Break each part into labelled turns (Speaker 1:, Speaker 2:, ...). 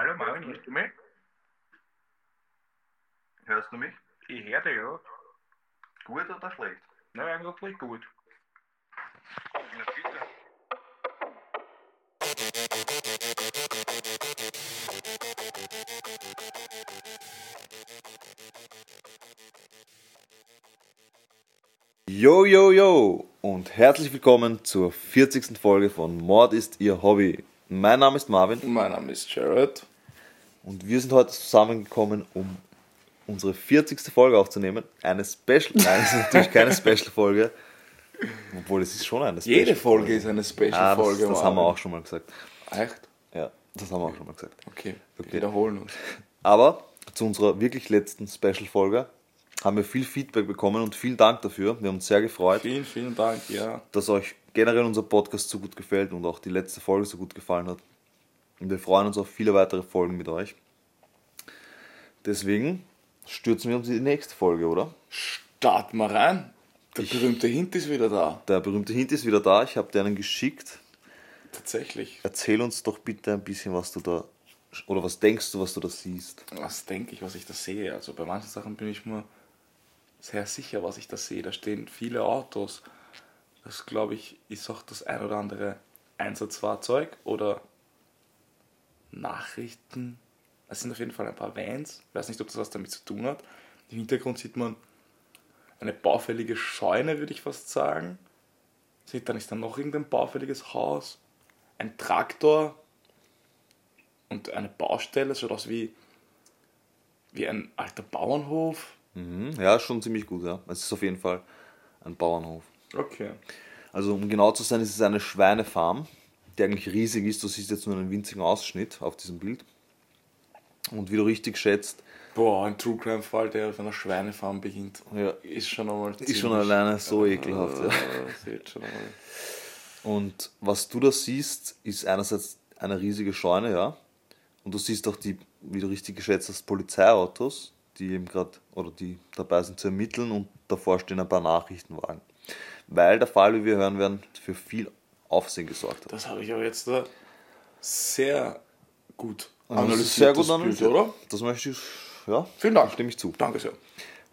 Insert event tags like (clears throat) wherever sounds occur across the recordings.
Speaker 1: hallo Marvin, hörst du mich?
Speaker 2: Hörst du mich?
Speaker 1: Ich höre dich, ja.
Speaker 2: Gut oder schlecht?
Speaker 1: Na, eigentlich gut.
Speaker 2: Na bitte.
Speaker 3: Yo, yo, yo und herzlich willkommen zur 40. Folge von Mord ist Ihr Hobby. Mein Name ist Marvin
Speaker 4: Mein Name ist Jared.
Speaker 3: Und wir sind heute zusammengekommen, um unsere 40. Folge aufzunehmen. Eine Special, nein, es ist natürlich keine Special-Folge, obwohl es ist schon eine Special.
Speaker 4: Jede Folge ist eine
Speaker 3: Ah, das,
Speaker 4: Special-Folge.
Speaker 3: das haben wir auch schon mal gesagt.
Speaker 4: Echt?
Speaker 3: Ja, das haben wir auch schon mal gesagt.
Speaker 4: Okay, wir
Speaker 3: Okay.
Speaker 4: wiederholen uns.
Speaker 3: Aber zu unserer wirklich letzten Special-Folge haben wir viel Feedback bekommen und vielen Dank dafür. Wir haben uns sehr gefreut.
Speaker 4: Vielen, vielen Dank, ja.
Speaker 3: dass euch generell unser Podcast so gut gefällt und auch die letzte Folge so gut gefallen hat. Und wir freuen uns auf viele weitere Folgen mit euch. Deswegen stürzen wir uns in die nächste Folge, oder?
Speaker 4: Starten wir rein. Der berühmte Hint ist wieder da.
Speaker 3: Der berühmte Hint ist wieder da. Ich habe dir einen geschickt.
Speaker 4: Tatsächlich.
Speaker 3: Erzähl uns doch bitte ein bisschen, was du da oder was denkst du, was du da siehst.
Speaker 4: Was denke ich, was ich da sehe? Also bei manchen Sachen bin ich mir sehr sicher, was ich da sehe. Da stehen viele Autos. Das glaube ich, ist auch das ein oder andere Einsatzfahrzeug oder Nachrichten. Es sind auf jeden Fall ein paar Vans. Ich weiß nicht, ob das was damit zu tun hat. Im Hintergrund sieht man eine baufällige Scheune, würde ich fast sagen. Sieht dann ist da noch irgendein baufälliges Haus. Ein Traktor und eine Baustelle. Es schaut aus wie, wie ein alter Bauernhof.
Speaker 3: Mhm. Ja, schon ziemlich gut, ja. Es ist auf jeden Fall ein Bauernhof.
Speaker 4: Okay.
Speaker 3: Also um genau zu sein, ist es eine Schweinefarm, die eigentlich riesig ist. Du siehst jetzt nur einen winzigen Ausschnitt auf diesem Bild. Und wie du richtig schätzt,
Speaker 4: Boah, ein True Crime Fall, der auf einer Schweinefarm beginnt,
Speaker 3: ja,
Speaker 4: ist schon einmal
Speaker 3: ist schon alleine so ekelhaft. Ja. (laughs)
Speaker 4: Äh, sieht schon einmal.
Speaker 3: Und was du da siehst, ist einerseits eine riesige Scheune, ja. Und du siehst auch die, wie du richtig geschätzt hast, Polizeiautos, die eben gerade oder die dabei sind zu ermitteln und davor stehen ein paar Nachrichtenwagen. Weil der Fall, wie wir hören werden, für viel Aufsehen gesorgt hat.
Speaker 4: Das habe ich aber jetzt da sehr gut analysiert.
Speaker 3: ist sehr gut
Speaker 4: das
Speaker 3: analysiert,
Speaker 4: Bild, oder?
Speaker 3: Das möchte ich, ja,
Speaker 4: Vielen Dank.
Speaker 3: stimme ich zu.
Speaker 4: Danke sehr.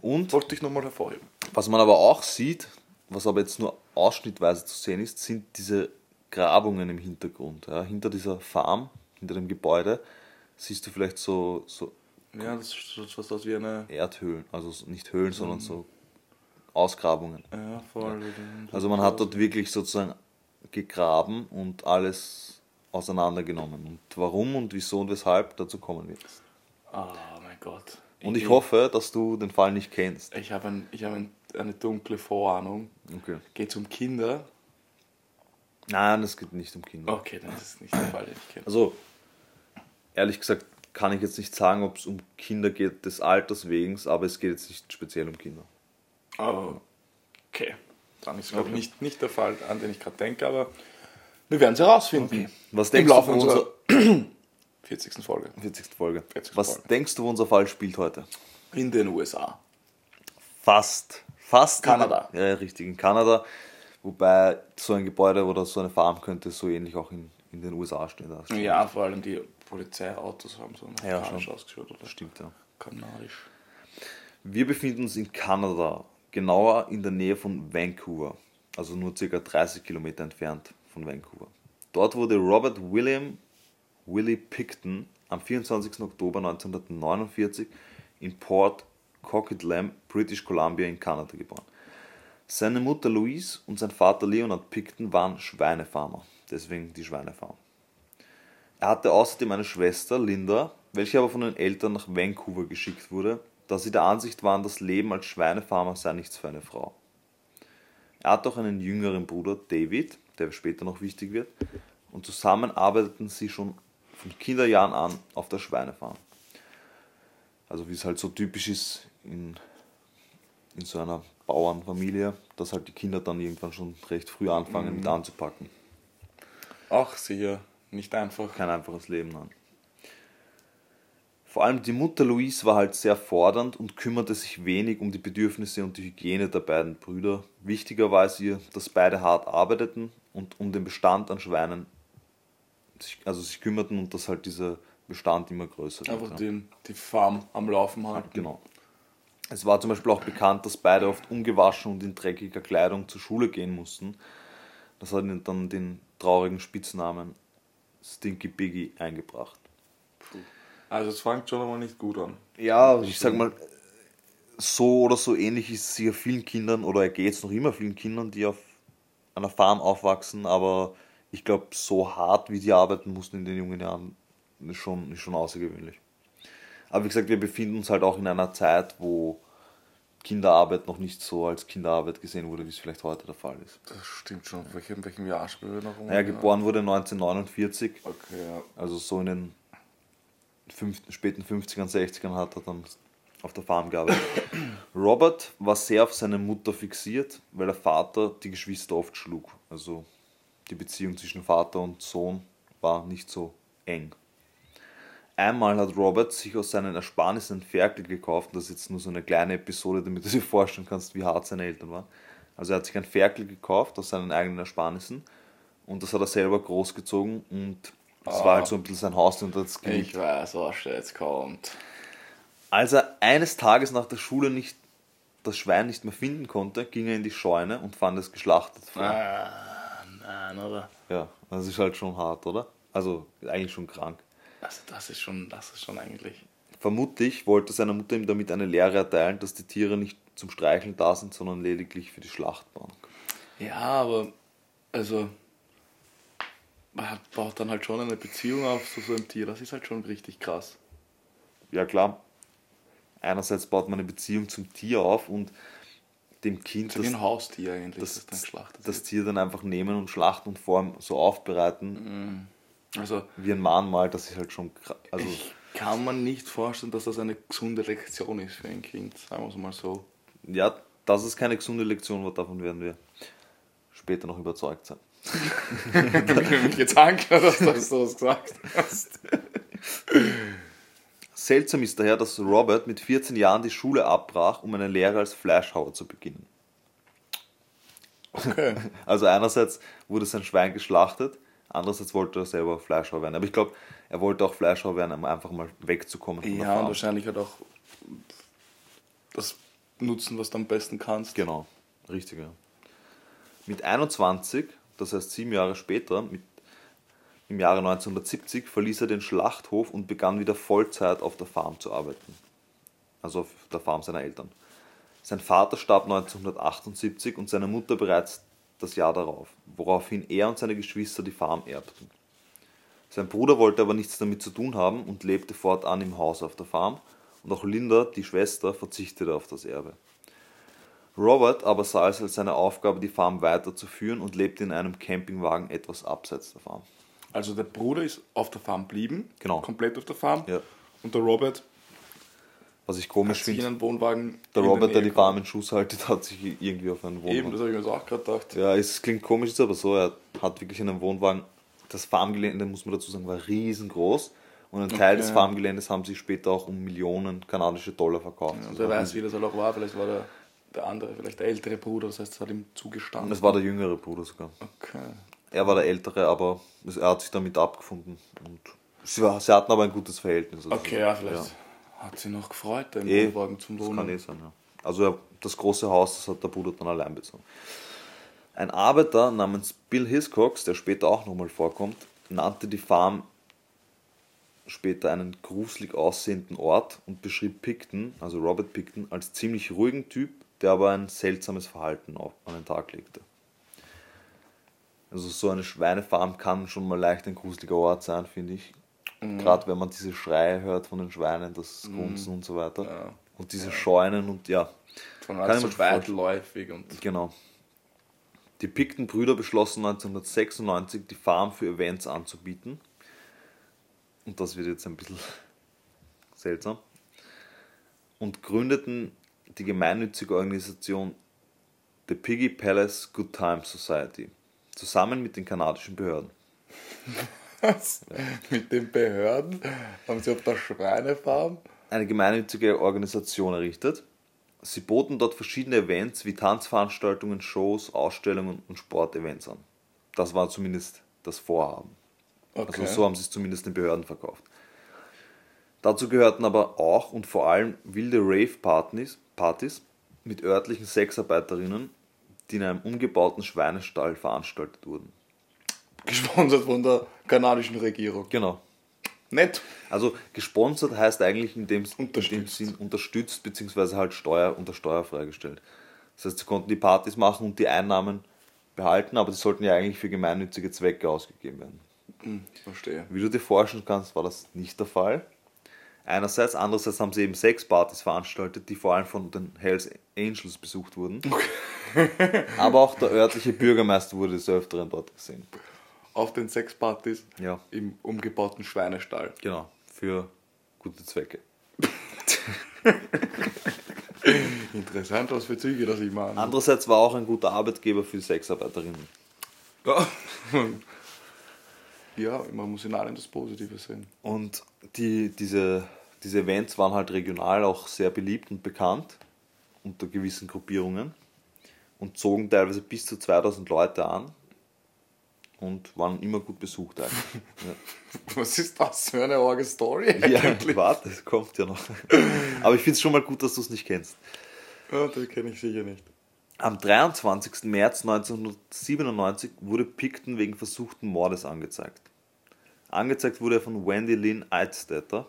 Speaker 3: Und
Speaker 4: Wollte ich nochmal hervorheben.
Speaker 3: Was man aber auch sieht, was aber jetzt nur ausschnittweise zu sehen ist, sind diese Grabungen im Hintergrund. Ja. Hinter dieser Farm, hinter dem Gebäude, siehst du vielleicht so, so
Speaker 4: Ja, das schaut fast aus wie eine.
Speaker 3: Erdhöhlen, also so- nicht Höhlen, sondern so Ausgrabungen.
Speaker 4: Ja, voll.
Speaker 3: Also man hat dort wirklich sozusagen gegraben und alles auseinandergenommen. Und warum und wieso und weshalb, dazu kommen wir jetzt.
Speaker 4: Oh mein Gott.
Speaker 3: Und ich hoffe, dass du den Fall nicht kennst.
Speaker 4: Ich habe ein, ich habe ein, eine dunkle Vorahnung.
Speaker 3: Okay.
Speaker 4: Geht es um Kinder?
Speaker 3: Nein, es geht nicht um Kinder.
Speaker 4: Okay, dann ist es nicht der Fall, den ich kenne.
Speaker 3: Also, ehrlich gesagt, kann ich jetzt nicht sagen, ob es um Kinder geht des Alters wegen, aber es geht jetzt nicht speziell um Kinder.
Speaker 4: Oh, okay. Dann ist glaube ich, nicht, nicht der Fall, an den ich gerade denke, aber wir werden es herausfinden.
Speaker 3: Was
Speaker 4: Im
Speaker 3: denkst du
Speaker 4: Laufe
Speaker 3: von
Speaker 4: unserer
Speaker 3: unserer (clears throat)
Speaker 4: 40. Folge
Speaker 3: 40. Folge?
Speaker 4: 40.
Speaker 3: Was
Speaker 4: Folge.
Speaker 3: denkst du, wo unser Fall spielt heute?
Speaker 4: in den USA.
Speaker 3: Fast. Fast.
Speaker 4: Kanada.
Speaker 3: In, ja, richtig, in Kanada. Wobei so ein Gebäude oder so eine Farm könnte so ähnlich auch in, in den USA stehen.
Speaker 4: Ja, vor allem die Polizeiautos haben so
Speaker 3: Ja,
Speaker 4: amerikanisch
Speaker 3: schon.
Speaker 4: ausgeschaut oder
Speaker 3: stimmt, ja.
Speaker 4: kanadisch.
Speaker 3: Wir befinden uns in Kanada, genauer in der Nähe von Vancouver, also nur ca. 30 Kilometer entfernt von Vancouver. Dort wurde Robert William Willie Picton am 24. Oktober 1949 in Port Coquitlam, British Columbia in Kanada geboren. Seine Mutter Louise und sein Vater Leonard Picton waren Schweinefarmer, deswegen die Schweinefarm. Er hatte außerdem eine Schwester, Linda, welche aber von den Eltern nach Vancouver geschickt wurde, da sie der Ansicht waren, das Leben als Schweinefarmer sei nichts für eine Frau. Er hat auch einen jüngeren Bruder, David, der später noch wichtig wird, und zusammen arbeiteten sie schon von Kinderjahren an auf der Schweinefarm. Also wie es halt so typisch ist in, in so einer Bauernfamilie, dass halt die Kinder dann irgendwann schon recht früh anfangen mit anzupacken.
Speaker 4: Ach, sicher, nicht einfach.
Speaker 3: kein einfaches Leben an. Vor allem die Mutter Louise war halt sehr fordernd und kümmerte sich wenig um die Bedürfnisse und die Hygiene der beiden Brüder. Wichtiger war es ihr, dass beide hart arbeiteten und um den Bestand an Schweinen sich, also sich kümmerten und dass halt diese Bestand immer größer wird.
Speaker 4: Einfach
Speaker 3: ja.
Speaker 4: den, die Farm am Laufen halten.
Speaker 3: Genau. Es war zum Beispiel auch bekannt, dass beide oft ungewaschen und in dreckiger Kleidung zur Schule gehen mussten. Das hat ihnen dann den traurigen Spitznamen Stinky Piggy eingebracht.
Speaker 4: Also es fängt schon einmal nicht gut an.
Speaker 3: Ja, ich sag mal, so oder so ähnlich ist es sicher vielen Kindern, oder er geht es noch immer vielen Kindern, die auf einer Farm aufwachsen, aber ich glaube, so hart wie die arbeiten mussten in den jungen Jahren, ist schon, ist schon außergewöhnlich. Aber wie gesagt, wir befinden uns halt auch in einer Zeit, wo Kinderarbeit noch nicht so als Kinderarbeit gesehen wurde, wie es vielleicht heute der Fall ist.
Speaker 4: Das stimmt schon. In welchem, welchem Jahr spielen wir noch?
Speaker 3: Naja, geboren wurde 1949,
Speaker 4: Okay, ja.
Speaker 3: also so in den fünf, späten 50ern, 60ern hat er dann auf der Farm gearbeitet. (coughs) Robert war sehr auf seine Mutter fixiert, weil der Vater die Geschwister oft schlug. Also die Beziehung zwischen Vater und Sohn war nicht so eng. Einmal hat Robert sich aus seinen Ersparnissen ein Ferkel gekauft. Das ist jetzt nur so eine kleine Episode, damit du dir (laughs) vorstellen kannst, wie hart seine Eltern waren. Also er hat sich ein Ferkel gekauft aus seinen eigenen Ersparnissen und das hat er selber großgezogen und das war halt so ein bisschen sein Haus und das geliebt.
Speaker 4: Ich weiß, was jetzt kommt.
Speaker 3: Als er eines Tages nach der Schule nicht das Schwein nicht mehr finden konnte, ging er in die Scheune und fand es geschlachtet vor.
Speaker 4: Ah, nein, oder?
Speaker 3: Ja, das ist halt schon hart, oder? Also eigentlich schon krank.
Speaker 4: Also das ist schon, das ist schon eigentlich.
Speaker 3: Vermutlich wollte seine Mutter ihm damit eine Lehre erteilen, dass die Tiere nicht zum Streicheln da sind, sondern lediglich für die Schlachtbank.
Speaker 4: Ja, aber also man baut dann halt schon eine Beziehung auf zu so einem Tier. Das ist halt schon richtig krass.
Speaker 3: Ja klar, einerseits baut man eine Beziehung zum Tier auf und dem Kind
Speaker 4: So wie ein Haustier eigentlich, das,
Speaker 3: das,
Speaker 4: dann geschlachtet
Speaker 3: das Tier dann einfach nehmen und schlachten und vor ihm so aufbereiten,
Speaker 4: wird. Also
Speaker 3: wie ein Mahnmal, das ist halt schon kra- also
Speaker 4: ich kann man nicht vorstellen, dass das eine gesunde Lektion ist für ein Kind. Sagen wir es mal so.
Speaker 3: Ja, dass es keine gesunde Lektion war, davon werden wir später noch überzeugt sein.
Speaker 4: Ich will mich jetzt angehört, (laughs) dass du sowas gesagt hast.
Speaker 3: Seltsam ist daher, dass Robert mit 14 Jahren die Schule abbrach, um eine Lehre als Fleischhauer zu beginnen.
Speaker 4: Okay. (laughs)
Speaker 3: Also einerseits wurde sein Schwein geschlachtet, andererseits wollte er selber Fleischhauer werden. Aber ich glaube, er wollte auch Fleischhauer werden, um einfach mal wegzukommen von der
Speaker 4: Ja, und wahrscheinlich halt auch das nutzen, was du am besten kannst.
Speaker 3: Genau, richtig. Ja. Mit 21, das heißt sieben Jahre später, mit, im Jahre 1970, verließ er den Schlachthof und begann wieder Vollzeit auf der Farm zu arbeiten. Also auf der Farm seiner Eltern. Sein Vater starb 1978 und seine Mutter bereits das Jahr darauf, woraufhin er und seine Geschwister die Farm erbten. Sein Bruder wollte aber nichts damit zu tun haben und lebte fortan im Haus auf der Farm und auch Linda, die Schwester, verzichtete auf das Erbe. Robert aber sah es als seine Aufgabe, die Farm weiterzuführen und lebte in einem Campingwagen etwas abseits der Farm.
Speaker 4: Also der Bruder ist auf der Farm blieben.
Speaker 3: Genau.
Speaker 4: Komplett auf der Farm.
Speaker 3: Ja.
Speaker 4: Und der Robert
Speaker 3: Was ich komisch
Speaker 4: sich in
Speaker 3: finde,
Speaker 4: Wohnwagen.
Speaker 3: der Robert, der die Farm in Schuss haltet, hat sich irgendwie auf einen
Speaker 4: gehabt. Eben,
Speaker 3: Wohnwagen.
Speaker 4: das habe ich mir auch gerade gedacht.
Speaker 3: Ja, es klingt komisch, ist aber so, er hat wirklich einen Wohnwagen. Das Farmgelände, muss man dazu sagen, war riesengroß. Und einen Teil
Speaker 4: Okay.
Speaker 3: des Farmgeländes haben sie später auch um Millionen kanadische Dollar verkauft.
Speaker 4: Und
Speaker 3: Also
Speaker 4: wer weiß, wie das halt auch war. Vielleicht war der, der andere, vielleicht der ältere Bruder, das heißt, es hat ihm zugestanden.
Speaker 3: es war der jüngere Bruder sogar.
Speaker 4: Okay.
Speaker 3: Er war der ältere, aber er hat sich damit abgefunden. Und sie, war, sie hatten aber ein gutes Verhältnis. also-
Speaker 4: Okay, ja, vielleicht hat sie noch gefreut, im
Speaker 3: Eh,
Speaker 4: Wohnwagen zum
Speaker 3: Das kann
Speaker 4: Wohnen.
Speaker 3: eh sein, ja. Also das große Haus, das hat der Bruder dann allein bezogen. Ein Arbeiter namens Bill Hiscox, der später auch nochmal vorkommt, nannte die Farm später einen gruselig aussehenden Ort und beschrieb Picton, also Robert Picton, als ziemlich ruhigen Typ, der aber ein seltsames Verhalten an den Tag legte. Also so eine Schweinefarm kann schon mal leicht ein gruseliger Ort sein, finde ich. Gerade wenn man diese Schreie hört von den Schweinen, das Grunzen und so weiter.
Speaker 4: Ja.
Speaker 3: Und diese Scheunen und ja,
Speaker 4: Von
Speaker 3: Kann
Speaker 4: alles so weitläufig und.
Speaker 3: genau. Die Picton-Brüder beschlossen 1996, die Farm für Events anzubieten. Und das wird jetzt ein bisschen (laughs) seltsam. Und gründeten die gemeinnützige Organisation The Piggy Palace Good Time Society. Zusammen mit den kanadischen Behörden.
Speaker 4: Was? Mit den Behörden haben sie auf der Schweinefarm.
Speaker 3: eine gemeinnützige Organisation errichtet. Sie boten dort verschiedene Events wie Tanzveranstaltungen, Shows, Ausstellungen und Sportevents an. Das war zumindest das Vorhaben.
Speaker 4: Okay.
Speaker 3: Also so haben sie es zumindest den Behörden verkauft. Dazu gehörten aber auch und vor allem wilde Rave-Partys Partys mit örtlichen Sexarbeiterinnen, die in einem umgebauten Schweinestall veranstaltet wurden.
Speaker 4: Gesponsert von der kanadischen Regierung.
Speaker 3: Genau.
Speaker 4: Nett.
Speaker 3: Also gesponsert heißt eigentlich in dem, in dem
Speaker 4: Unterstützt.
Speaker 3: Sinn unterstützt, beziehungsweise halt Steuer, unter Steuer freigestellt. Das heißt, sie konnten die Partys machen und die Einnahmen behalten, aber die sollten ja eigentlich für gemeinnützige Zwecke ausgegeben werden.
Speaker 4: Hm, verstehe.
Speaker 3: Wie du dir vorstellen kannst, war das nicht der Fall. Einerseits, andererseits haben sie eben Sexpartys veranstaltet, die vor allem von den Hells Angels besucht wurden. (laughs) Aber auch der örtliche Bürgermeister wurde des Öfteren dort gesehen.
Speaker 4: Auf den Sexpartys
Speaker 3: Ja,
Speaker 4: im umgebauten Schweinestall.
Speaker 3: genau, für gute Zwecke. (laughs)
Speaker 4: Interessant, was für Züge das ich mache.
Speaker 3: Andererseits war auch ein guter Arbeitgeber für die Sexarbeiterinnen.
Speaker 4: Ja. (laughs) ja, man muss in allem das Positive sehen.
Speaker 3: Und die, diese, diese Events waren halt regional auch sehr beliebt und bekannt unter gewissen Gruppierungen und zogen teilweise bis zu 2000 Leute an und waren immer gut besucht eigentlich. (laughs)
Speaker 4: Was ist das für eine arge Story
Speaker 3: Ja,
Speaker 4: eigentlich?
Speaker 3: warte, es kommt ja noch. Aber ich finde es schon mal gut, dass du es nicht kennst.
Speaker 4: Ja, das kenne ich sicher nicht.
Speaker 3: Am 23. März 1997 wurde Picton wegen versuchten Mordes angezeigt. Angezeigt wurde er von Wendy Lynn Eidstetter,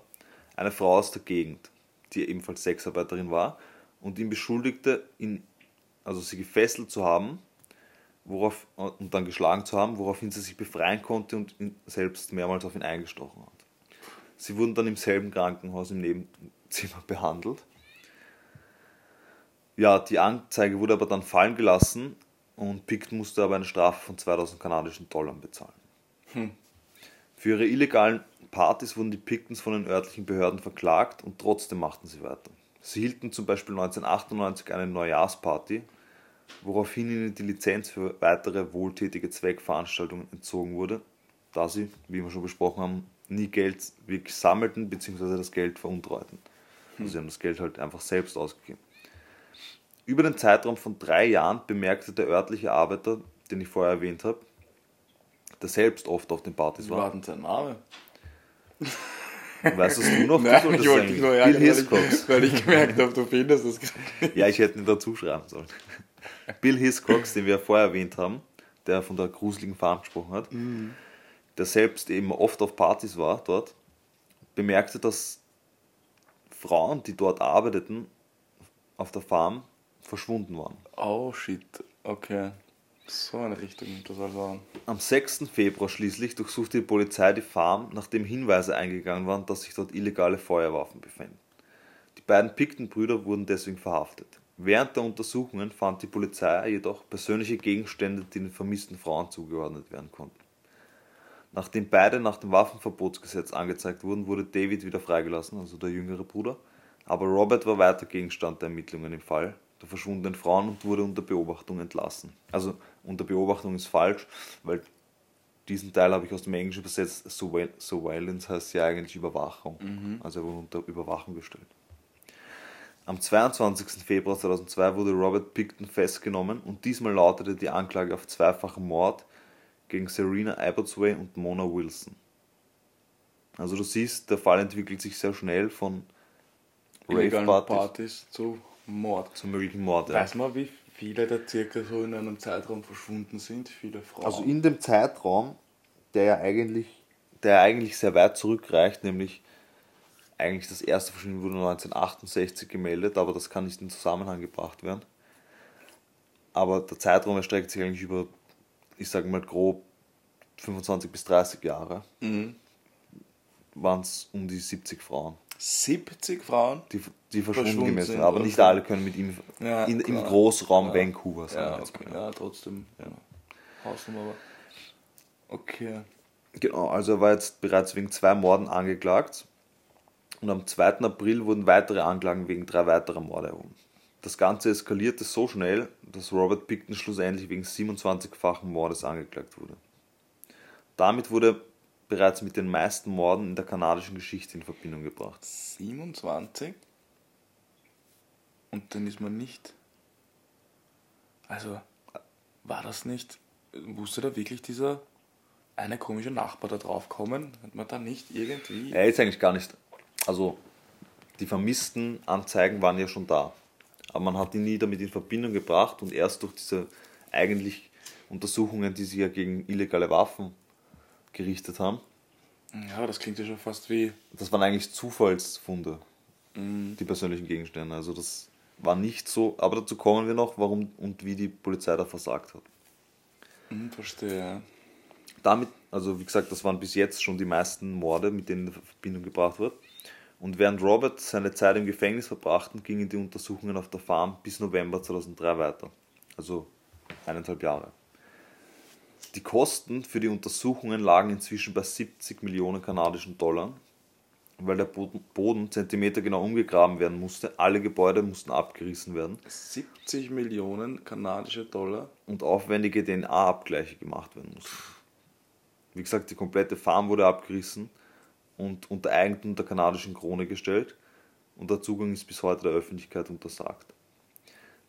Speaker 3: eine Frau aus der Gegend, die ebenfalls Sexarbeiterin war und ihn beschuldigte, ihn, also sie gefesselt zu haben worauf, und dann geschlagen zu haben, woraufhin sie sich befreien konnte und ihn selbst mehrmals auf ihn eingestochen hat. Sie wurden dann im selben Krankenhaus im Nebenzimmer (laughs) behandelt. Ja, die Anzeige wurde aber dann fallen gelassen und Picton musste aber eine Strafe von 2000 kanadischen Dollar bezahlen. Für ihre illegalen Partys wurden die Pictons von den örtlichen Behörden verklagt und trotzdem machten sie weiter. Sie hielten zum Beispiel 1998 eine Neujahrsparty, woraufhin ihnen die Lizenz für weitere wohltätige Zweckveranstaltungen entzogen wurde, da sie, wie wir schon besprochen haben, nie Geld wirklich sammelten bzw. das Geld veruntreuten. Also sie haben das Geld halt einfach selbst ausgegeben. Über den Zeitraum von drei Jahren bemerkte der örtliche Arbeiter, den ich vorher erwähnt habe, der selbst oft auf den Partys war.
Speaker 4: war denn sein Name?
Speaker 3: Weißt du es noch?
Speaker 4: Nein,
Speaker 3: Du
Speaker 4: ich wollte nur
Speaker 3: Bill
Speaker 4: weil ich, weil ich gemerkt habe, du findest das.
Speaker 3: Ja, ich hätte ihn dazu schreiben sollen. Bill Hiscox, den wir vorher erwähnt haben, der von der gruseligen Farm gesprochen hat, der selbst eben oft auf Partys war dort, bemerkte, dass Frauen, die dort arbeiteten, auf der Farm, verschwunden waren.
Speaker 4: Oh shit, okay. So eine Richtung das also.
Speaker 3: Am 6. Februar schließlich durchsuchte die Polizei die Farm, nachdem Hinweise eingegangen waren, dass sich dort illegale Feuerwaffen befänden. Die beiden Picton-Brüder wurden deswegen verhaftet. Während der Untersuchungen fand die Polizei jedoch persönliche Gegenstände, die den vermissten Frauen zugeordnet werden konnten. Nachdem beide nach dem Waffenverbotsgesetz angezeigt wurden, wurde David wieder freigelassen, also der jüngere Bruder, aber Robert war weiter Gegenstand der Ermittlungen im Fall der verschwundenen Frauen und wurde unter Beobachtung entlassen. Also unter Beobachtung ist falsch, weil diesen Teil habe ich aus dem Englischen übersetzt. Surveil- Surveillance heißt ja eigentlich Überwachung. Also er wurde unter Überwachung gestellt. Am 22. Februar 2002 wurde Robert Picton festgenommen und diesmal lautete die Anklage auf zweifachen Mord gegen Serena Abbotsway und Mona Wilson. Also du siehst, der Fall entwickelt sich sehr schnell von Rave-Partys
Speaker 4: Partys zu Mord.
Speaker 3: zum möglichen Mord. Ja.
Speaker 4: Weiß man, wie viele da circa so in einem Zeitraum verschwunden sind? Viele Frauen.
Speaker 3: Also in dem Zeitraum, der ja eigentlich, der ja eigentlich sehr weit zurückreicht, nämlich eigentlich das erste Verschwinden wurde 1968 gemeldet, aber das kann nicht in Zusammenhang gebracht werden. Aber der Zeitraum erstreckt sich eigentlich über, ich sage mal grob 25 bis 30 Jahre.
Speaker 4: Mhm.
Speaker 3: Waren es um die 70 Frauen,
Speaker 4: 70 Frauen?
Speaker 3: die, die verschwunden
Speaker 4: Verschwunden
Speaker 3: gemessen
Speaker 4: sind.
Speaker 3: Aber nicht alle können mit ihm
Speaker 4: Ja,
Speaker 3: in, im. Großraum
Speaker 4: Ja.
Speaker 3: Vancouver sein.
Speaker 4: Ja, okay. ja trotzdem. Ja. Hausnummer, aber. Okay.
Speaker 3: Genau, also er war jetzt bereits wegen zwei Morden angeklagt und am 2. April wurden weitere Anklagen wegen drei weiterer Morde erhoben. Das Ganze eskalierte so schnell, dass Robert Picton schlussendlich wegen 27-fachen Mordes angeklagt wurde. Damit wurde bereits mit den meisten Morden in der kanadischen Geschichte in Verbindung gebracht.
Speaker 4: 27? Und dann ist man nicht. Also, war das nicht. Musste da wirklich dieser eine komische Nachbar da drauf kommen? Hat man da nicht irgendwie.
Speaker 3: Er ist eigentlich gar nicht also die vermissten Anzeigen waren ja schon da. Aber man hat ihn nie damit in Verbindung gebracht und erst durch diese eigentlich Untersuchungen, die sich ja gegen illegale Waffen gerichtet haben,
Speaker 4: Ja, das klingt ja schon fast wie.
Speaker 3: das waren eigentlich Zufallsfunde, die persönlichen Gegenstände. Also das war nicht so, aber dazu kommen wir noch, warum und wie die Polizei da versagt hat.
Speaker 4: Hm, verstehe.
Speaker 3: damit, also wie gesagt, das waren bis jetzt schon die meisten Morde, mit denen in Verbindung gebracht wird. Und während Robert seine Zeit im Gefängnis verbrachten, gingen die Untersuchungen auf der Farm bis November 2003 weiter. Also eineinhalb Jahre. Die Kosten für die Untersuchungen lagen inzwischen bei 70 Millionen kanadischen Dollar, weil der Boden, zentimetergenau umgegraben werden musste. Alle Gebäude mussten abgerissen werden
Speaker 4: 70 Millionen kanadische Dollar.
Speaker 3: und aufwendige DNA-Abgleiche gemacht werden mussten. Wie gesagt, die komplette Farm wurde abgerissen und unter Eigentum der kanadischen Krone gestellt und der Zugang ist bis heute der Öffentlichkeit untersagt.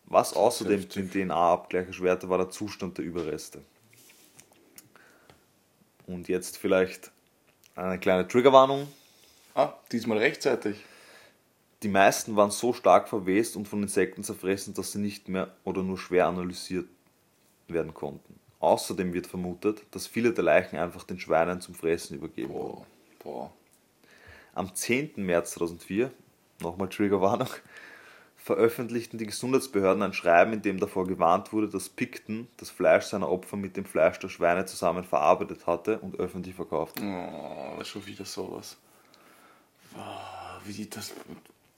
Speaker 3: Was außerdem den DNA-Abgleich erschwerte, war der Zustand der Überreste. Und jetzt vielleicht eine kleine Triggerwarnung.
Speaker 4: Ah, diesmal rechtzeitig.
Speaker 3: Die meisten waren so stark verwest und von Insekten zerfressen, dass sie nicht mehr oder nur schwer analysiert werden konnten. Außerdem wird vermutet, dass viele der Leichen einfach den Schweinen zum Fressen übergeben wurden.
Speaker 4: Boah. Boah.
Speaker 3: Am 10. März 2004, nochmal Triggerwarnung, veröffentlichten die Gesundheitsbehörden ein Schreiben, in dem davor gewarnt wurde, dass Picton das Fleisch seiner Opfer mit dem Fleisch der Schweine zusammen verarbeitet hatte und öffentlich verkauft.
Speaker 4: Oh, das ist schon wieder sowas. Wow, wie das,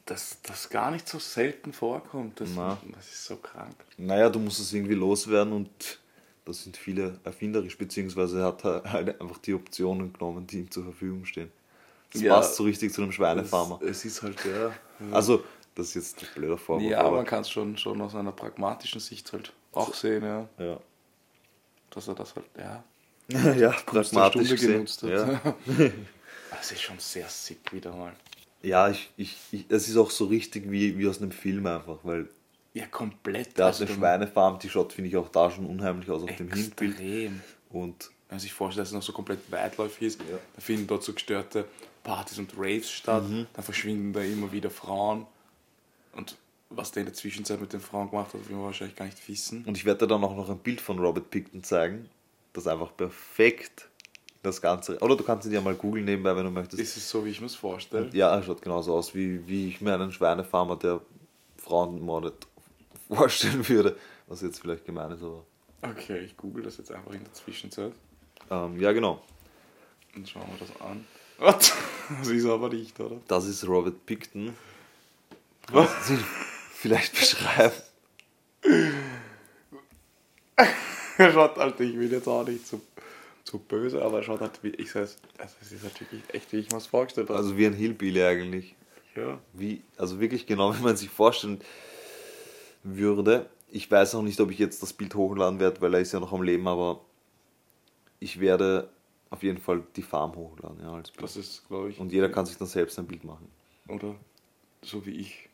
Speaker 4: das, das gar nicht so selten vorkommt. Das, das ist so krank.
Speaker 3: Naja, du musst es irgendwie loswerden und da sind viele erfinderisch, beziehungsweise hat er halt einfach die Optionen genommen, die ihm zur Verfügung stehen. Das
Speaker 4: Ja.
Speaker 3: passt so richtig zu einem Schweinefarmer.
Speaker 4: Es, es ist halt, ja. ja.
Speaker 3: Also, das ist jetzt ein blöder Vorwurf.
Speaker 4: ja,
Speaker 3: aber
Speaker 4: man kann es schon, schon aus einer pragmatischen Sicht halt auch sehen, ja.
Speaker 3: ja.
Speaker 4: Dass er das halt, ja, (laughs)
Speaker 3: ja,
Speaker 4: der
Speaker 3: pragmatisch
Speaker 4: Stunde
Speaker 3: gesehen.
Speaker 4: genutzt hat.
Speaker 3: Ja, (laughs) (laughs)
Speaker 4: Das ist schon sehr sick wieder mal.
Speaker 3: ja ich, ich, ich, es ist auch so richtig wie, wie aus einem Film einfach, weil
Speaker 4: Ja, komplett.
Speaker 3: da
Speaker 4: also
Speaker 3: ist eine Schweinefarm, die schaut, finde ich, auch da schon unheimlich aus auf dem Hinbild.
Speaker 4: Extrem.
Speaker 3: Und
Speaker 4: Wenn man sich vorstellt, dass es noch so komplett weitläufig ist, da finden dort so gestörte Partys und Raves statt,
Speaker 3: Mhm.
Speaker 4: dann verschwinden da immer wieder Frauen. Und was der in der Zwischenzeit mit den Frauen gemacht hat, will man wahrscheinlich gar nicht wissen.
Speaker 3: Und ich werde dir dann auch noch ein Bild von Robert Picton zeigen, das einfach perfekt das Ganze. Oder du kannst ihn ja mal googeln nebenbei, wenn du möchtest.
Speaker 4: Ist es so, wie ich mir es vorstelle?
Speaker 3: Ja, er schaut genauso aus, wie, wie ich mir einen Schweinefarmer, der Frauen mordet, vorstellen würde. Was jetzt vielleicht gemein ist, aber.
Speaker 4: Okay, ich google das jetzt einfach in der Zwischenzeit
Speaker 3: Ähm, ja, genau.
Speaker 4: und schauen wir das an. Was? (laughs) Das ist aber nicht, oder?
Speaker 3: Das ist Robert Picton.
Speaker 4: Was?
Speaker 3: Du vielleicht beschreiben?
Speaker 4: Er (laughs) schaut halt, ich will jetzt auch nicht so, so böse, aber er schaut halt, wie ich es. Also, es ist halt wirklich echt, wie ich mir es vorgestellt habe.
Speaker 3: Also wie ein Hillbilly eigentlich.
Speaker 4: ja.
Speaker 3: Wie, also wirklich genau, (laughs) wie man sich vorstellen würde. Ich weiß noch nicht, ob ich jetzt das Bild hochladen werde, weil er ist ja noch am Leben, aber ich werde auf jeden Fall die Farm hochladen. Ja, als Bild.
Speaker 4: Das ist, glaube ich.
Speaker 3: Und jeder kann sich dann selbst ein Bild machen.
Speaker 4: Oder so wie ich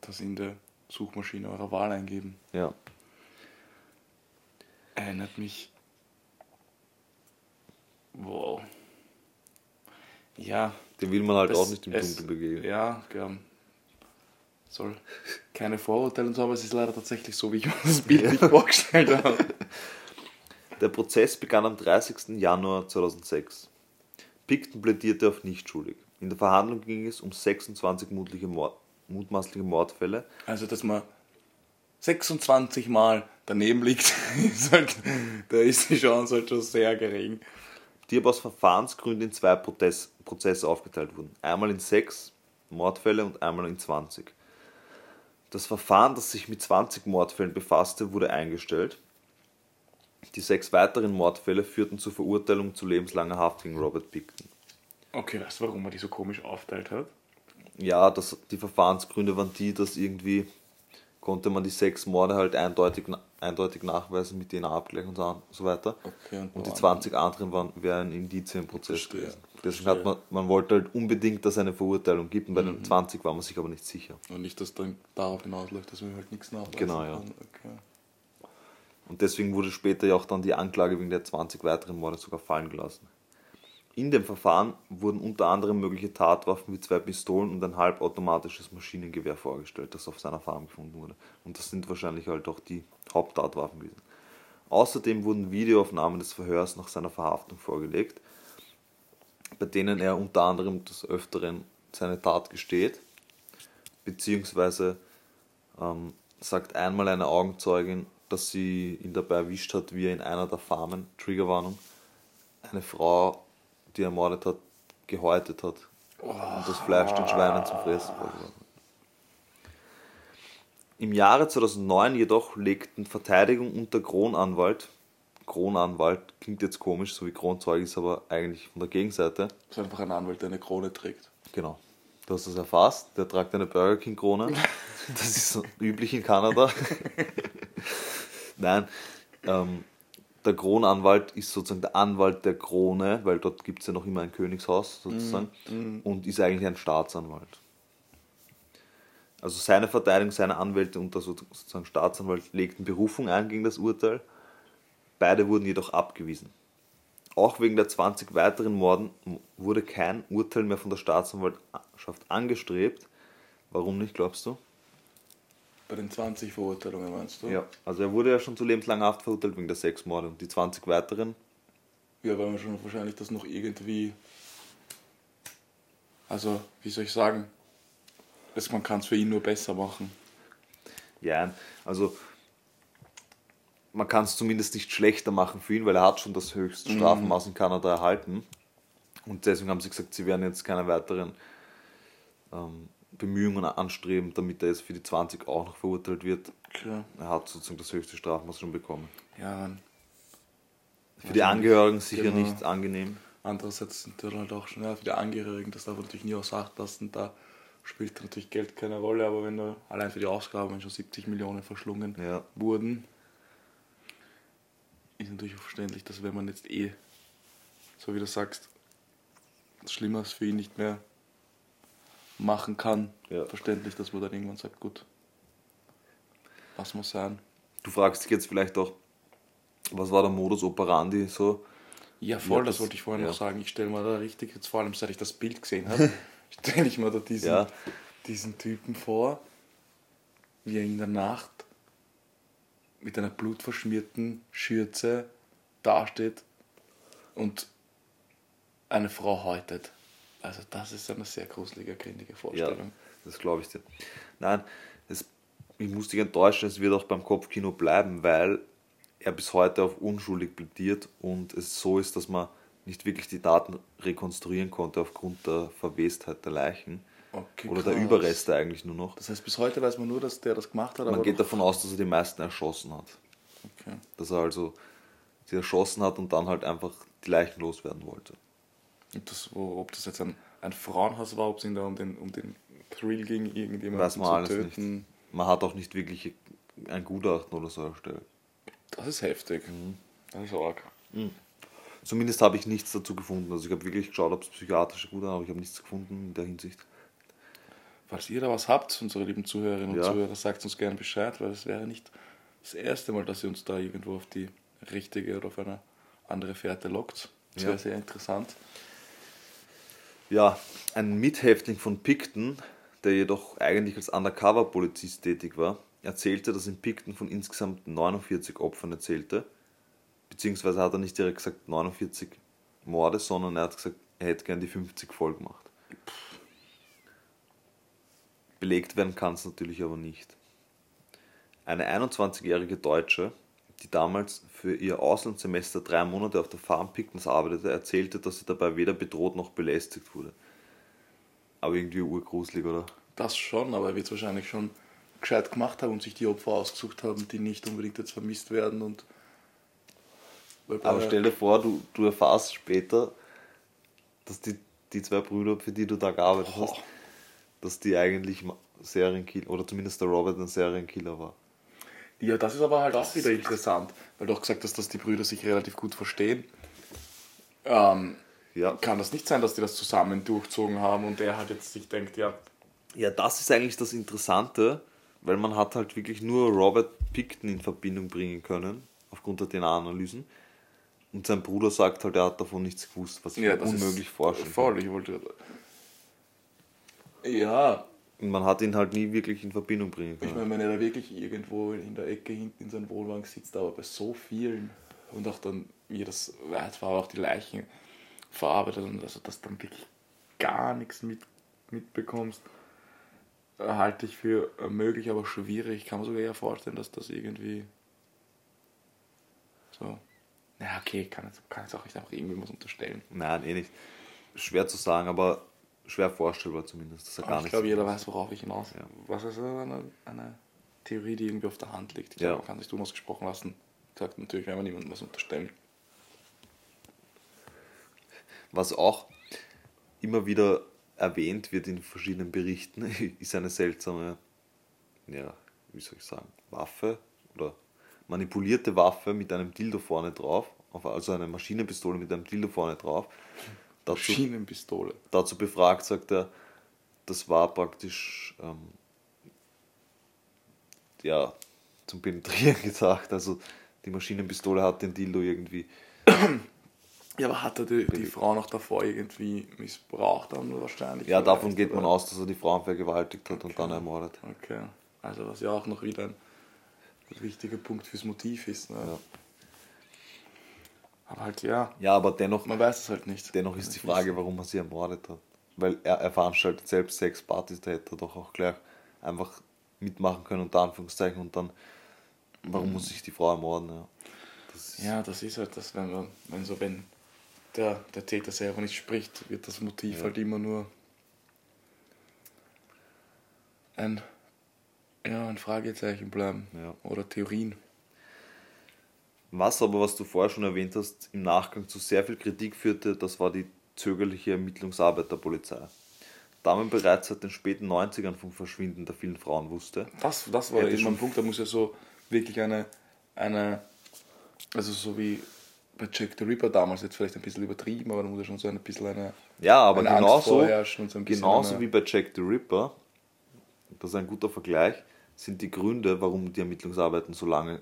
Speaker 4: das in der Suchmaschine eurer Wahl eingeben.
Speaker 3: Ja.
Speaker 4: Erinnert mich. Wow. Ja.
Speaker 3: Den will man halt
Speaker 4: das-
Speaker 3: auch nicht im
Speaker 4: es-
Speaker 3: Dunkeln begegnen.
Speaker 4: Ja, gern. Soll keine Vorurteile und so, aber es ist leider tatsächlich so, wie ich mir das Bild nicht vorgestellt habe. (laughs)
Speaker 3: Der Prozess begann am 30. Januar 2006. Picton plädierte auf nicht schuldig. In der Verhandlung ging es um 26 mutliche Mord, mutmaßliche Mordfälle.
Speaker 4: Also, dass man 26 Mal daneben liegt, (laughs) ist halt, da ist die Chance halt schon sehr gering.
Speaker 3: die aber aus Verfahrensgründen in zwei Prozess, Prozesse aufgeteilt wurden. Einmal in sechs Mordfälle und einmal in 20. Das Verfahren, das sich mit 20 Mordfällen befasste, wurde eingestellt. Die sechs weiteren Mordfälle führten zur Verurteilung zu lebenslanger Haft gegen Robert Picton.
Speaker 4: Okay, weißt du, warum man die so komisch aufteilt hat?
Speaker 3: Ja, das, die Verfahrensgründe waren die, dass irgendwie konnte man die sechs Morde halt eindeutig, eindeutig nachweisen mit DNA-Abgleich und so, weiter.
Speaker 4: Okay, und
Speaker 3: und die
Speaker 4: wo
Speaker 3: 20 anderen waren, wären Indizienprozess
Speaker 4: Verstehe,
Speaker 3: gewesen. Deswegen
Speaker 4: verstehe.
Speaker 3: hat man, man wollte halt unbedingt, dass es eine Verurteilung gibt und bei
Speaker 4: Mhm.
Speaker 3: den 20 war man sich aber nicht sicher.
Speaker 4: Und nicht, dass dann darauf hinausläuft, dass man halt nichts nachweisen
Speaker 3: Genau, ja.
Speaker 4: kann. Okay.
Speaker 3: Und deswegen wurde später ja auch dann die Anklage wegen der 20 weiteren Morde sogar fallen gelassen. In dem Verfahren wurden unter anderem mögliche Tatwaffen wie zwei Pistolen und ein halbautomatisches Maschinengewehr vorgestellt, das auf seiner Farm gefunden wurde. Und das sind wahrscheinlich halt auch die Haupttatwaffen gewesen. Außerdem wurden Videoaufnahmen des Verhörs nach seiner Verhaftung vorgelegt, bei denen er unter anderem des Öfteren seine Tat gesteht, beziehungsweise ähm, sagt einmal eine Augenzeugin, dass sie ihn dabei erwischt hat, wie er in einer der Farmen, Triggerwarnung, eine Frau, die er ermordet hat, gehäutet hat und das Fleisch den Schweinen zum Fressen vorgeworfen hat. Im Jahre 2009 jedoch legten Verteidigung und der Kronanwalt, Kronanwalt klingt jetzt komisch, so wie Kronzeuge ist aber eigentlich von der Gegenseite,
Speaker 4: Das ist einfach ein Anwalt, der eine Krone trägt.
Speaker 3: Genau. Du hast das erfasst. Der tragt eine Burger King Krone. (laughs) Das ist so üblich in Kanada. (laughs) Nein. Ähm, der Kronanwalt ist sozusagen der Anwalt der Krone, weil dort gibt es ja noch immer ein Königshaus sozusagen und ist eigentlich ein Staatsanwalt. Also seine Verteidigung, seine Anwälte und der sozusagen Staatsanwalt legten Berufung ein gegen das Urteil. Beide wurden jedoch abgewiesen. Auch wegen der 20 weiteren Morden wurde kein Urteil mehr von der Staatsanwaltschaft angestrebt. Warum nicht, glaubst du?
Speaker 4: Bei den 20 Verurteilungen meinst du?
Speaker 3: Ja. Also er wurde ja schon zu lebenslanger Haft verurteilt wegen der sechs Morde und die 20 weiteren.
Speaker 4: Ja, weil man schon wahrscheinlich das noch irgendwie. Also, wie soll ich sagen? Das, man kann es für ihn nur besser machen.
Speaker 3: Ja, also man kann es zumindest nicht schlechter machen für ihn, weil er hat schon das höchste Strafmaß in Kanada erhalten. Und deswegen haben sie gesagt, sie werden jetzt keine weiteren ähm, Bemühungen anstreben, damit er jetzt für die 20 auch noch verurteilt wird.
Speaker 4: Klar.
Speaker 3: Er hat sozusagen das höchste Strafmaß schon bekommen.
Speaker 4: Ja, man.
Speaker 3: Für die Angehörigen sicher
Speaker 4: Genau.
Speaker 3: nicht angenehm.
Speaker 4: Andererseits sind die halt auch schon, ja, für die Angehörigen, das darf man natürlich nie außer Acht lassen, da spielt natürlich Geld keine Rolle, aber wenn da allein für die Ausgaben schon 70 Millionen verschlungen
Speaker 3: Ja.
Speaker 4: wurden, ist natürlich auch verständlich, dass wenn man jetzt eh, so wie du sagst, was Schlimmeres für ihn nicht mehr machen kann,
Speaker 3: Ja.
Speaker 4: verständlich, dass man dann irgendwann sagt, gut, was muss sein.
Speaker 3: Du fragst dich jetzt vielleicht auch, was war der Modus operandi so?
Speaker 4: Ja, voll,
Speaker 3: Ja,
Speaker 4: das,
Speaker 3: das-
Speaker 4: wollte ich vorhin
Speaker 3: ja.
Speaker 4: noch sagen. Ich stelle mir da richtig, jetzt vor allem seit ich das Bild gesehen habe, (laughs) stelle ich mir da diesen,
Speaker 3: Ja.
Speaker 4: diesen Typen vor, wie er in der Nacht mit einer blutverschmierten Schürze dasteht und eine Frau häutet. Also das ist eine sehr gruselige, grindige
Speaker 3: Ja,
Speaker 4: Vorstellung.
Speaker 3: das glaube ich dir. Nein, es, ich muss dich enttäuschen, es wird auch beim Kopfkino bleiben, weil er bis heute auf unschuldig plädiert und es so ist, dass man nicht wirklich die Daten rekonstruieren konnte aufgrund der Verwestheit der Leichen
Speaker 4: Okay,
Speaker 3: oder der
Speaker 4: krass.
Speaker 3: Überreste eigentlich nur noch.
Speaker 4: Das heißt, bis heute weiß man nur, dass der das gemacht hat.
Speaker 3: Man geht davon aus, dass er die meisten erschossen hat.
Speaker 4: Okay.
Speaker 3: Dass er also sie erschossen hat und dann halt einfach die Leichen loswerden wollte.
Speaker 4: Ob das, ob das jetzt ein, ein Frauenhaus war, ob es da um den, um den Thrill ging, irgendjemanden
Speaker 3: Weiß man
Speaker 4: zu
Speaker 3: alles
Speaker 4: töten.
Speaker 3: nicht. Man hat auch nicht wirklich ein Gutachten oder so erstellt.
Speaker 4: Das ist heftig.
Speaker 3: Mhm.
Speaker 4: Das ist arg.
Speaker 3: Zumindest habe ich nichts dazu gefunden. Also ich habe wirklich geschaut, ob es psychiatrische Gutachten, aber ich habe nichts gefunden in der Hinsicht.
Speaker 4: Falls ihr da was habt, unsere lieben Zuhörerinnen und
Speaker 3: Ja.
Speaker 4: Zuhörer, sagt uns gerne Bescheid, weil es wäre nicht das erste Mal, dass ihr uns da irgendwo auf die richtige oder auf eine andere Fährte lockt. Das
Speaker 3: Ja.
Speaker 4: wäre sehr interessant.
Speaker 3: Ja, ein Mithäftling von Picton, der jedoch eigentlich als Undercover-Polizist tätig war, erzählte, dass in Picton von insgesamt 49 Opfern erzählte. Beziehungsweise hat er nicht direkt gesagt 49 Morde, sondern er hat gesagt, er hätte gern die 50 voll gemacht. Belegt werden kann es natürlich aber nicht. Eine 21-jährige Deutsche, die damals für ihr Auslandssemester drei Monate auf der Farm Pictons arbeitete, erzählte, dass sie dabei weder bedroht noch belästigt wurde. Aber irgendwie urgruselig, oder?
Speaker 4: Das schon, aber er wird es wahrscheinlich schon gescheit gemacht haben und sich die Opfer ausgesucht haben, die nicht unbedingt jetzt vermisst werden. Und
Speaker 3: Aber stell dir vor, du, du erfährst später, dass die, die zwei Brüder, für die du da gearbeitet hast,
Speaker 4: Oh.
Speaker 3: dass die eigentlich Serienkiller, oder zumindest der Robert ein Serienkiller war.
Speaker 4: Ja, das ist aber halt auch wieder interessant, weil du auch gesagt hast, dass die Brüder sich relativ gut verstehen. Ähm,
Speaker 3: Ja.
Speaker 4: kann das nicht sein, dass die das zusammen durchzogen haben und er halt jetzt sich denkt, ja,
Speaker 3: Ja, das ist eigentlich das Interessante, weil man hat halt wirklich nur Robert Picton in Verbindung bringen können, aufgrund der DNA-Analysen. Und sein Bruder sagt halt, er hat davon nichts gewusst, was ich mir unmöglich vorstellen.
Speaker 4: Voll, ich wollte. Ja,
Speaker 3: man hat ihn halt nie wirklich in Verbindung bringen
Speaker 4: ich
Speaker 3: können.
Speaker 4: meine, wenn er da wirklich irgendwo in der Ecke hinten in seinem Wohnwagen sitzt, aber bei so vielen und auch dann, wie das, war auch die Leichen verarbeitet und also, dass dann wirklich gar nichts mit, mitbekommst, halte ich für möglich, aber schwierig. Ich kann mir sogar eher vorstellen, dass das irgendwie so. Na, okay, kann jetzt, kann jetzt auch nicht einfach irgendwie was unterstellen.
Speaker 3: Nein, eh nicht. Schwer zu sagen, aber schwer vorstellbar zumindest, dass er gar
Speaker 4: ich glaube, jeder
Speaker 3: weiß.
Speaker 4: worauf ich hinaus.
Speaker 3: Ja.
Speaker 4: Was ist eine, eine Theorie, die irgendwie auf der Hand liegt? Ich
Speaker 3: Ja.
Speaker 4: man kann sich unausgesprochen lassen. Sagt natürlich, wenn man niemandem was unterstellen.
Speaker 3: Was auch immer wieder erwähnt wird in verschiedenen Berichten, (laughs) ist eine seltsame, ja, wie soll ich sagen, Waffe oder manipulierte Waffe mit einem Dildo vorne drauf, auf- also eine Maschinenpistole mit einem Dildo vorne drauf. Dazu,
Speaker 4: Schienenpistole.
Speaker 3: dazu befragt sagt er, das war praktisch ähm, ja, zum Penetrieren (laughs) gesagt. Also die Maschinenpistole hat den Dildo irgendwie (clears throat)
Speaker 4: Ja, aber hat er die, die Frau noch davor irgendwie missbraucht dann wahrscheinlich?
Speaker 3: Ja, davon geht man aus, dass er die Frauen vergewaltigt hat und
Speaker 4: Okay.
Speaker 3: dann ermordet.
Speaker 4: Okay. Also was ja auch noch wieder ein wichtiger Punkt fürs Motiv ist. Ne?
Speaker 3: Ja.
Speaker 4: Aber halt ja,
Speaker 3: Ja, aber dennoch,
Speaker 4: man weiß es halt nicht.
Speaker 3: dennoch ist die Frage, warum er sie ermordet hat. Weil er, er veranstaltet selbst Sexpartys, da hätte er doch auch gleich einfach mitmachen können, unter Anführungszeichen, und dann, warum muss ich die Frau ermorden? Ja, das ist,
Speaker 4: Ja, das ist halt das, wenn man, wenn so, wenn der, der Täter selber nicht spricht, wird das Motiv
Speaker 3: Ja.
Speaker 4: halt immer nur ein, ja, ein Fragezeichen bleiben.
Speaker 3: Ja.
Speaker 4: Oder Theorien.
Speaker 3: Was aber, was du vorher schon erwähnt hast, im Nachgang zu sehr viel Kritik führte, das war die zögerliche Ermittlungsarbeit der Polizei. Da man bereits seit den späten 90ern vom Verschwinden der vielen Frauen wusste,
Speaker 4: Das, das war
Speaker 3: Hätte
Speaker 4: eben
Speaker 3: schon-
Speaker 4: ein Punkt, da muss ja so wirklich eine, eine, also so wie bei Jack the Ripper damals jetzt vielleicht ein bisschen übertrieben, aber da muss ja schon so ein bisschen eine,
Speaker 3: Ja, aber
Speaker 4: eine
Speaker 3: genauso,
Speaker 4: und so ein
Speaker 3: genauso
Speaker 4: eine-
Speaker 3: wie bei Jack the Ripper, das ist ein guter Vergleich, sind die Gründe, warum die Ermittlungsarbeiten so lange,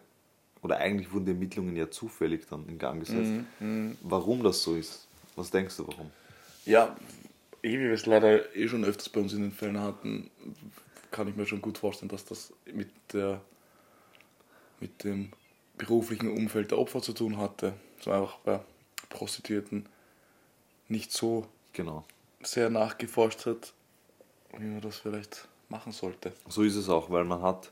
Speaker 3: oder eigentlich wurden die Ermittlungen ja zufällig dann in Gang gesetzt.
Speaker 4: Mhm,
Speaker 3: Warum das so ist? Was denkst du, warum?
Speaker 4: Ja, wie wir es leider eh schon öfters bei uns in den Fällen hatten, kann ich mir schon gut vorstellen, dass das mit, der, mit dem beruflichen Umfeld der Opfer zu tun hatte. So einfach bei Prostituierten nicht so
Speaker 3: Genau.
Speaker 4: sehr nachgeforscht hat, wie man das vielleicht machen sollte.
Speaker 3: So ist es auch, weil man hat,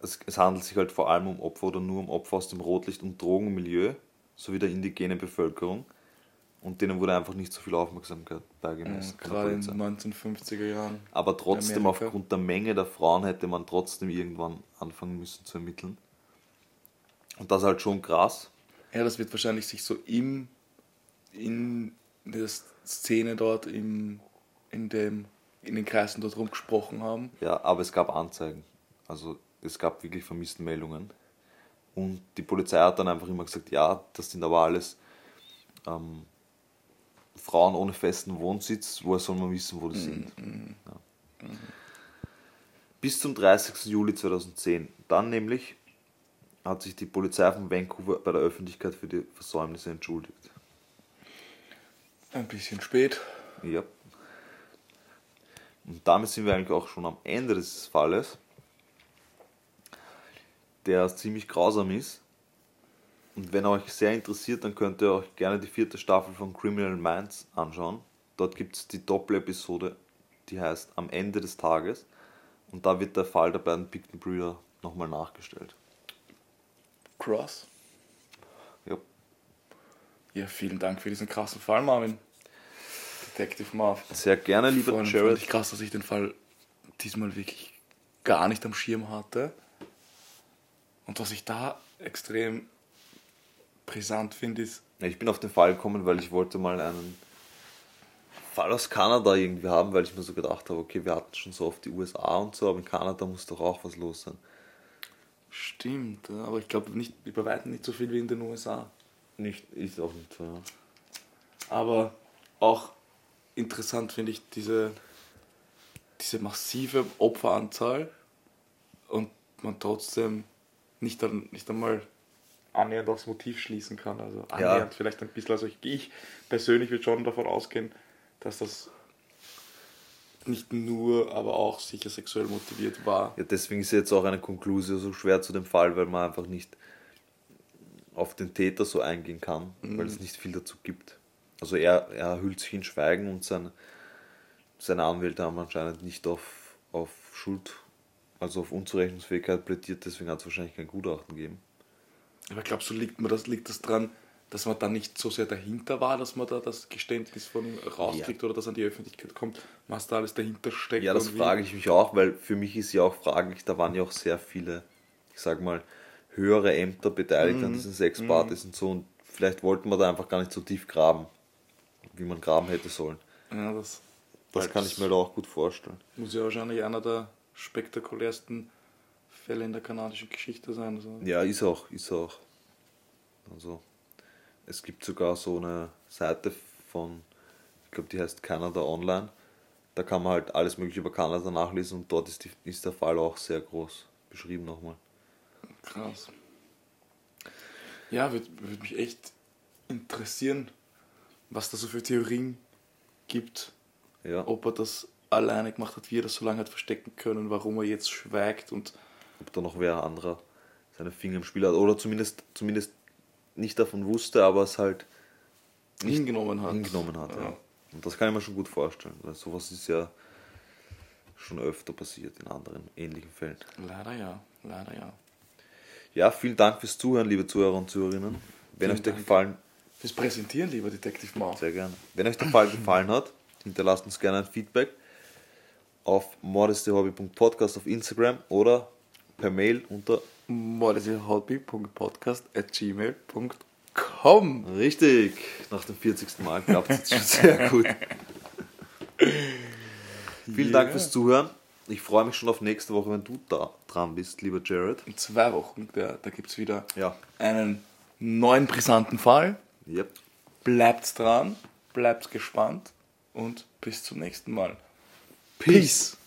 Speaker 3: es, es handelt sich halt vor allem um Opfer oder nur um Opfer aus dem Rotlicht- und Drogenmilieu sowie der indigenen Bevölkerung und denen wurde einfach nicht so viel Aufmerksamkeit beigemessen. der
Speaker 4: Gerade in den 1950er Jahren.
Speaker 3: Aber trotzdem,
Speaker 4: Amerika.
Speaker 3: aufgrund der Menge der Frauen hätte man trotzdem irgendwann anfangen müssen zu ermitteln. Und das ist halt schon krass.
Speaker 4: Ja, das wird wahrscheinlich sich so im, in der Szene dort, im, in, dem, in den Kreisen dort rumgesprochen haben.
Speaker 3: Ja, aber es gab Anzeigen. Also es gab wirklich Vermisstenmeldungen. Und die Polizei hat dann einfach immer gesagt, ja, das sind aber alles ähm, Frauen ohne festen Wohnsitz, woher soll man wissen, wo die sind. Ja. Bis zum 30. Juli 2010. Dann nämlich hat sich die Polizei von Vancouver bei der Öffentlichkeit für die Versäumnisse entschuldigt.
Speaker 4: Ein bisschen spät.
Speaker 3: Ja. Und damit sind wir eigentlich auch schon am Ende des Falles, der ziemlich grausam ist. Und wenn euch sehr interessiert, dann könnt ihr euch gerne die vierte Staffel von Criminal Minds anschauen. Dort gibt es die Doppel-Episode, die heißt Am Ende des Tages. Und da wird der Fall der beiden Picton-Brüder nochmal nachgestellt.
Speaker 4: Cross.
Speaker 3: Ja.
Speaker 4: Ja, vielen Dank für diesen krassen Fall, Marvin. Detective Marv.
Speaker 3: Sehr gerne, lieber Jared.
Speaker 4: ich krass, dass ich den Fall diesmal wirklich gar nicht am Schirm hatte. Und was ich da extrem brisant finde, ist,
Speaker 3: Ich bin auf den Fall gekommen, weil ich wollte mal einen Fall aus Kanada irgendwie haben, weil ich mir so gedacht habe, okay, wir hatten schon so oft die USA und so, aber in Kanada muss doch auch was los sein.
Speaker 4: stimmt, ja, aber ich glaube nicht, über weitem nicht so viel wie in den USA.
Speaker 3: Nicht, ist auch nicht so. Ja.
Speaker 4: Aber auch interessant finde ich diese, diese massive Opferanzahl und man trotzdem nicht, dann, nicht einmal annähernd aufs Motiv schließen kann. Also
Speaker 3: Ja.
Speaker 4: annähernd vielleicht ein bisschen. Also ich, ich persönlich würde schon davon ausgehen, dass das nicht nur, aber auch sicher sexuell motiviert war.
Speaker 3: Ja, deswegen ist jetzt auch eine Konklusion so schwer zu dem Fall, weil man einfach nicht auf den Täter so eingehen kann, weil es nicht viel dazu gibt. Also er, er hüllt sich in Schweigen und sein, seine Anwälte haben anscheinend nicht auf, auf Schuld, also auf Unzurechnungsfähigkeit plädiert, deswegen hat es wahrscheinlich kein Gutachten gegeben.
Speaker 4: Aber glaubst du, liegt, mir das, liegt das dran, dass man da nicht so sehr dahinter war, dass man da das Geständnis von ihm rauskriegt oder dass an die Öffentlichkeit kommt, was da alles dahinter steckt?
Speaker 3: Ja, das frage ich mich auch, weil für mich ist ja auch fraglich, da waren ja auch sehr viele, ich sag mal, höhere Ämter beteiligt an diesen Sexpartys und so und vielleicht wollten wir da einfach gar nicht so tief graben, wie man graben hätte sollen.
Speaker 4: Ja, das,
Speaker 3: Das
Speaker 4: weil
Speaker 3: kann ich mir da auch gut vorstellen.
Speaker 4: Muss ja wahrscheinlich einer der spektakulärsten Fälle in der kanadischen Geschichte sein. Also,
Speaker 3: Ja, ist auch, ist auch. Also, es gibt sogar so eine Seite von, ich glaube, die heißt Canada Online. Da kann man halt alles Mögliche über Kanada nachlesen und dort ist, die, ist der Fall auch sehr groß beschrieben nochmal.
Speaker 4: Krass. Ja, würde würd mich echt interessieren, was da so für Theorien gibt.
Speaker 3: Ja,
Speaker 4: Ob er das alleine gemacht hat, wie er das so lange hat verstecken können, warum er jetzt schweigt und
Speaker 3: ob da noch wer anderer seine Finger im Spiel hat oder zumindest, zumindest nicht davon wusste, aber es halt Nicht
Speaker 4: hingenommen hat.
Speaker 3: hingenommen hat. Ja.
Speaker 4: Ja.
Speaker 3: Und das kann ich mir schon gut vorstellen, weil sowas ist ja schon öfter passiert in anderen ähnlichen Fällen.
Speaker 4: Leider ja, leider ja.
Speaker 3: Ja, vielen Dank fürs Zuhören, liebe Zuhörer und Zuhörerinnen. Wenn
Speaker 4: Vielen
Speaker 3: euch der
Speaker 4: Dank.
Speaker 3: gefallen,
Speaker 4: Fürs Präsentieren, lieber Detective Maus.
Speaker 3: sehr gerne. Wenn euch der Fall gefallen hat, hinterlasst uns gerne ein Feedback auf modestehobby.podcast auf Instagram oder per Mail unter
Speaker 4: modesthobby.podcast.gmail.com
Speaker 3: richtig. Nach dem 40. Mal klappt es jetzt schon sehr (laughs) gut. Vielen Dank
Speaker 4: Yeah.
Speaker 3: fürs Zuhören. Ich freue mich schon auf nächste Woche, wenn du da dran bist, lieber Jared.
Speaker 4: In zwei Wochen, da, da gibt es wieder
Speaker 3: Ja.
Speaker 4: einen neuen brisanten Fall.
Speaker 3: Yep.
Speaker 4: Bleibt dran, bleibt gespannt und bis zum nächsten Mal. Peace. Peace.